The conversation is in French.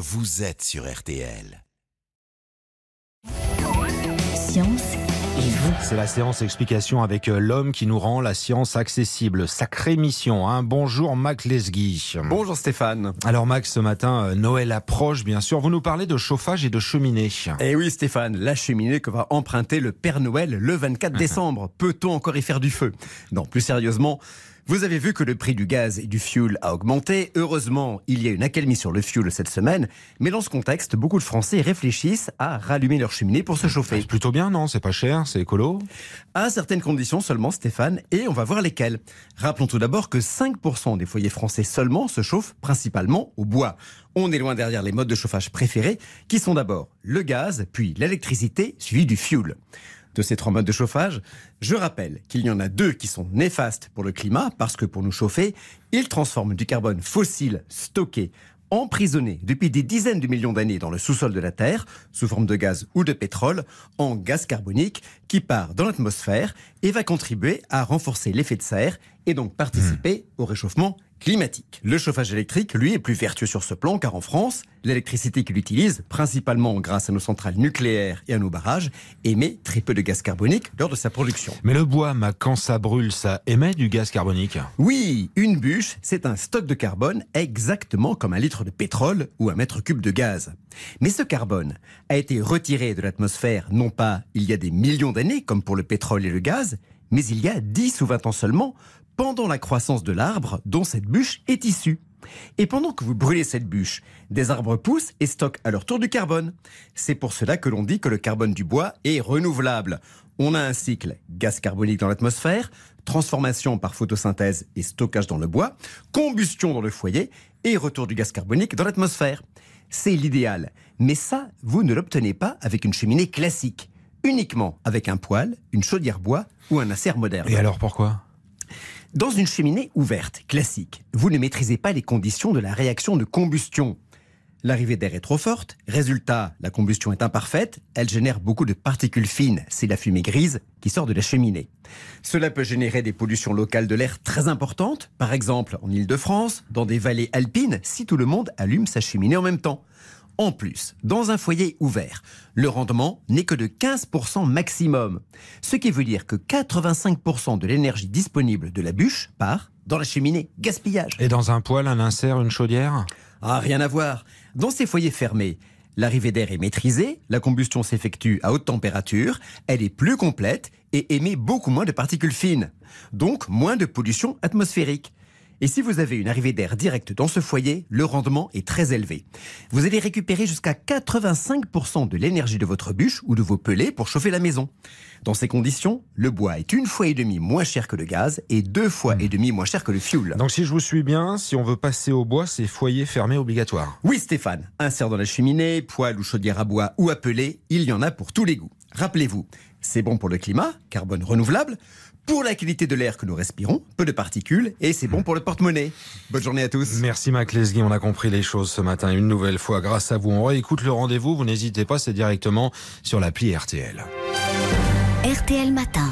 vous êtes sur RTL. Science et vous. C'est la séance explication avec euh, l'homme qui nous rend la science accessible. Sacrée mission. Hein Bonjour Mac Lesguy. Bonjour Stéphane. Alors Max, ce matin, euh, Noël approche bien sûr. Vous nous parlez de chauffage et de cheminée. Eh oui Stéphane, la cheminée que va emprunter le Père Noël le 24 décembre. Peut-on encore y faire du feu? Non, plus sérieusement, vous avez vu que le prix du gaz et du fuel a augmenté. Heureusement, il y a une accalmie sur le fuel cette semaine. Mais dans ce contexte, beaucoup de Français réfléchissent à rallumer leur cheminée pour se chauffer. C'est plutôt bien, non? C'est pas cher, c'est écolo? À certaines conditions seulement, Stéphane, et on va voir lesquelles. Rappelons tout d'abord que 5% des foyers français seulement se chauffent principalement au bois. On est loin derrière les modes de chauffage préférés, qui sont d'abord le gaz, puis l'électricité, suivi du fuel de ces trois modes de chauffage. Je rappelle qu'il y en a deux qui sont néfastes pour le climat parce que pour nous chauffer, ils transforment du carbone fossile stocké emprisonné depuis des dizaines de millions d'années dans le sous-sol de la Terre, sous forme de gaz ou de pétrole, en gaz carbonique qui part dans l'atmosphère et va contribuer à renforcer l'effet de serre et donc participer au réchauffement climatique. Le chauffage électrique, lui, est plus vertueux sur ce plan car en France, l'électricité qu'il utilise, principalement grâce à nos centrales nucléaires et à nos barrages, émet très peu de gaz carbonique lors de sa production. Mais le bois, quand ça brûle, ça émet du gaz carbonique? Oui, une bûche, c'est un stock de carbone exactement comme un litre de pétrole ou un mètre cube de gaz. Mais ce carbone a été retiré de l'atmosphère non pas il y a des millions d'années comme pour le pétrole et le gaz, mais il y a 10 ou 20 ans seulement pendant la croissance de l'arbre dont cette bûche est issue. Et pendant que vous brûlez cette bûche, des arbres poussent et stockent à leur tour du carbone. C'est pour cela que l'on dit que le carbone du bois est renouvelable. On a un cycle gaz carbonique dans l'atmosphère, transformation par photosynthèse et stockage dans le bois, combustion dans le foyer et retour du gaz carbonique dans l'atmosphère. C'est l'idéal. Mais ça, vous ne l'obtenez pas avec une cheminée classique. Uniquement avec un poêle, une chaudière bois ou un acer moderne. Et alors pourquoi? Dans une cheminée ouverte, classique, vous ne maîtrisez pas les conditions de la réaction de combustion. L'arrivée d'air est trop forte, résultat, la combustion est imparfaite, elle génère beaucoup de particules fines, c'est la fumée grise qui sort de la cheminée. Cela peut générer des pollutions locales de l'air très importantes, par exemple en Île-de-France, dans des vallées alpines, si tout le monde allume sa cheminée en même temps. En plus, dans un foyer ouvert, le rendement n'est que de 15% maximum. Ce qui veut dire que 85% de l'énergie disponible de la bûche part dans la cheminée. Gaspillage. Et dans un poêle, un insert, une chaudière? Ah, rien à voir. Dans ces foyers fermés, l'arrivée d'air est maîtrisée, la combustion s'effectue à haute température, elle est plus complète et émet beaucoup moins de particules fines. Donc moins de pollution atmosphérique. Et si vous avez une arrivée d'air directe dans ce foyer, le rendement est très élevé. Vous allez récupérer jusqu'à 85% de l'énergie de votre bûche ou de vos pelets pour chauffer la maison. Dans ces conditions, le bois est une fois et demie moins cher que le gaz et deux fois et demi moins cher que le fioul. Donc si je vous suis bien, si on veut passer au bois, c'est foyer fermé obligatoire. Oui Stéphane, insert dans la cheminée, poêle ou chaudière à bois ou à pellet, il y en a pour tous les goûts. Rappelez-vous, c'est bon pour le climat, carbone renouvelable, pour la qualité de l'air que nous respirons, peu de particules, et c'est bon pour le porte-monnaie. Bonne journée à tous. Merci Mac Lesguy, on a compris les choses ce matin une nouvelle fois grâce à vous. On réécoute le rendez-vous, vous n'hésitez pas, c'est directement sur l'appli RTL. RTL Matin.